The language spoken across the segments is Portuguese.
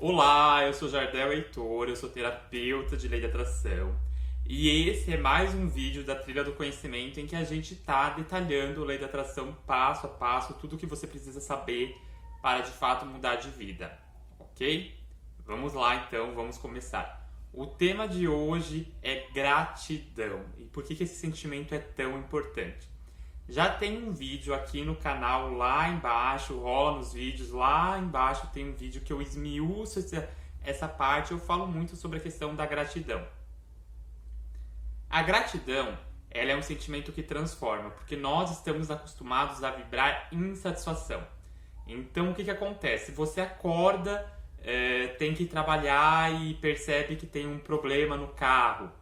Olá, eu sou Jardel Heitor, eu sou terapeuta de lei de atração e esse é mais um vídeo da Trilha do Conhecimento em que a gente está detalhando a lei da atração passo a passo, tudo o que você precisa saber para de fato mudar de vida, ok? Vamos lá então, vamos começar. O tema de hoje é gratidão e por que, que esse sentimento é tão importante. Já tem um vídeo aqui no canal lá embaixo, rola nos vídeos, lá embaixo tem um vídeo que eu esmiuço essa, essa parte, eu falo muito sobre a questão da gratidão. A gratidão, ela é um sentimento que transforma, porque nós estamos acostumados a vibrar insatisfação. Então, o que, que acontece? Você acorda, é, tem que trabalhar e percebe que tem um problema no carro.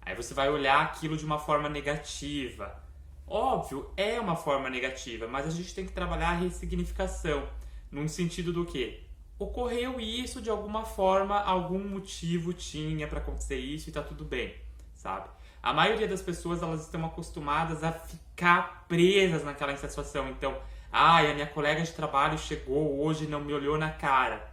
Aí você vai olhar aquilo de uma forma negativa. Óbvio, é uma forma negativa, mas a gente tem que trabalhar a ressignificação. Num sentido do que? Ocorreu isso de alguma forma, algum motivo tinha para acontecer isso e tá tudo bem, sabe? A maioria das pessoas elas estão acostumadas a ficar presas naquela insatisfação. Então, ai, a minha colega de trabalho chegou hoje e não me olhou na cara.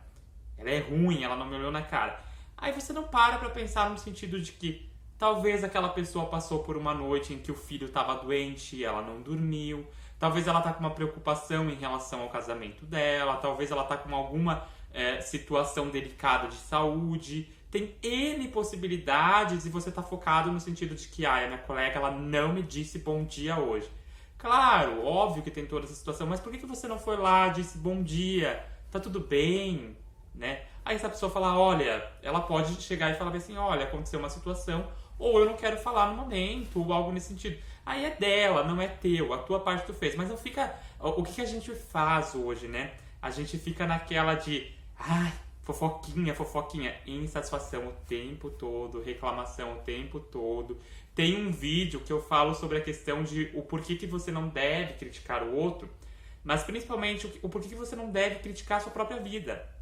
Ela é ruim, ela não me olhou na cara. Aí você não para para pensar no sentido de que Talvez aquela pessoa passou por uma noite em que o filho estava doente e ela não dormiu. Talvez ela está com uma preocupação em relação ao casamento dela. Talvez ela está com alguma é, situação delicada de saúde. Tem N possibilidades e você está focado no sentido de que ah, a minha colega ela não me disse bom dia hoje. Claro, óbvio que tem toda essa situação, mas por que, que você não foi lá, disse bom dia, tá tudo bem, né? Aí essa pessoa fala, olha, ela pode chegar e falar assim, olha, aconteceu uma situação, ou eu não quero falar no momento, ou algo nesse sentido. Aí é dela, não é teu, a tua parte tu fez. Mas não fica. O que, que a gente faz hoje, né? A gente fica naquela de. Ai, fofoquinha, fofoquinha, insatisfação o tempo todo, reclamação o tempo todo. Tem um vídeo que eu falo sobre a questão de o porquê que você não deve criticar o outro, mas principalmente o porquê que você não deve criticar a sua própria vida,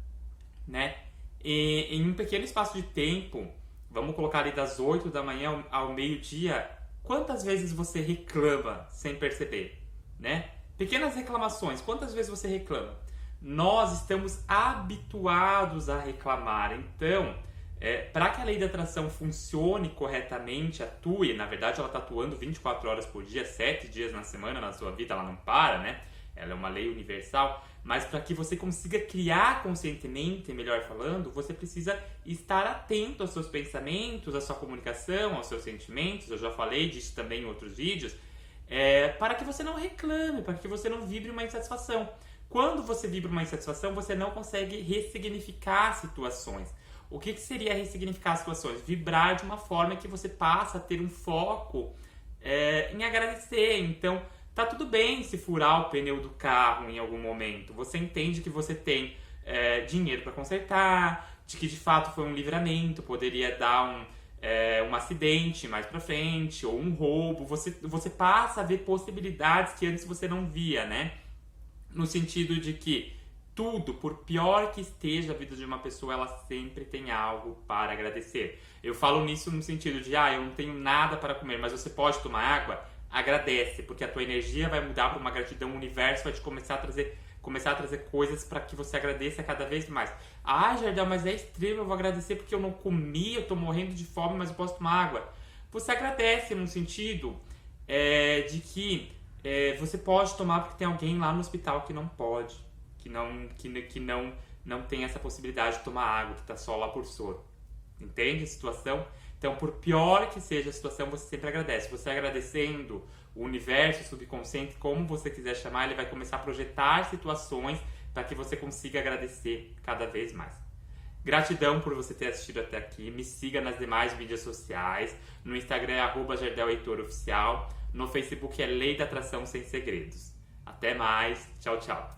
né? E, em um pequeno espaço de tempo, vamos colocar ali das 8 da manhã ao meio-dia, quantas vezes você reclama sem perceber, né? Pequenas reclamações, quantas vezes você reclama? Nós estamos habituados a reclamar, então, é, para que a lei da atração funcione corretamente, atue, na verdade ela está atuando 24 horas por dia, 7 dias na semana na sua vida, ela não para, né? Ela é uma lei universal, mas para que você consiga criar conscientemente, melhor falando, você precisa estar atento aos seus pensamentos, à sua comunicação, aos seus sentimentos. Eu já falei disso também em outros vídeos. É, para que você não reclame, para que você não vibre uma insatisfação. Quando você vibra uma insatisfação, você não consegue ressignificar situações. O que, que seria ressignificar situações? Vibrar de uma forma que você passa a ter um foco é, em agradecer. Então, Tá tudo bem se furar o pneu do carro em algum momento. Você entende que você tem é, dinheiro para consertar, de que de fato foi um livramento, poderia dar um, é, um acidente mais para frente ou um roubo. Você, você passa a ver possibilidades que antes você não via, né? No sentido de que tudo, por pior que esteja a vida de uma pessoa, ela sempre tem algo para agradecer. Eu falo nisso no sentido de, ah, eu não tenho nada para comer, mas você pode tomar água? Agradece, porque a tua energia vai mudar para uma gratidão, o universo vai te começar a trazer começar a trazer coisas para que você agradeça cada vez mais. Ah, Jardel, mas é extremo, eu vou agradecer porque eu não comi, eu tô morrendo de fome, mas eu posso tomar água. Você agradece no sentido é, de que é, você pode tomar porque tem alguém lá no hospital que não pode, que não, que, que não, não tem essa possibilidade de tomar água, que está só lá por soro. Entende a situação? Então, por pior que seja a situação, você sempre agradece. Você agradecendo o universo, subconsciente, como você quiser chamar, ele vai começar a projetar situações para que você consiga agradecer cada vez mais. Gratidão por você ter assistido até aqui. Me siga nas demais mídias sociais. No Instagram é arroba Oficial. No Facebook é Lei da Atração Sem Segredos. Até mais. Tchau, tchau.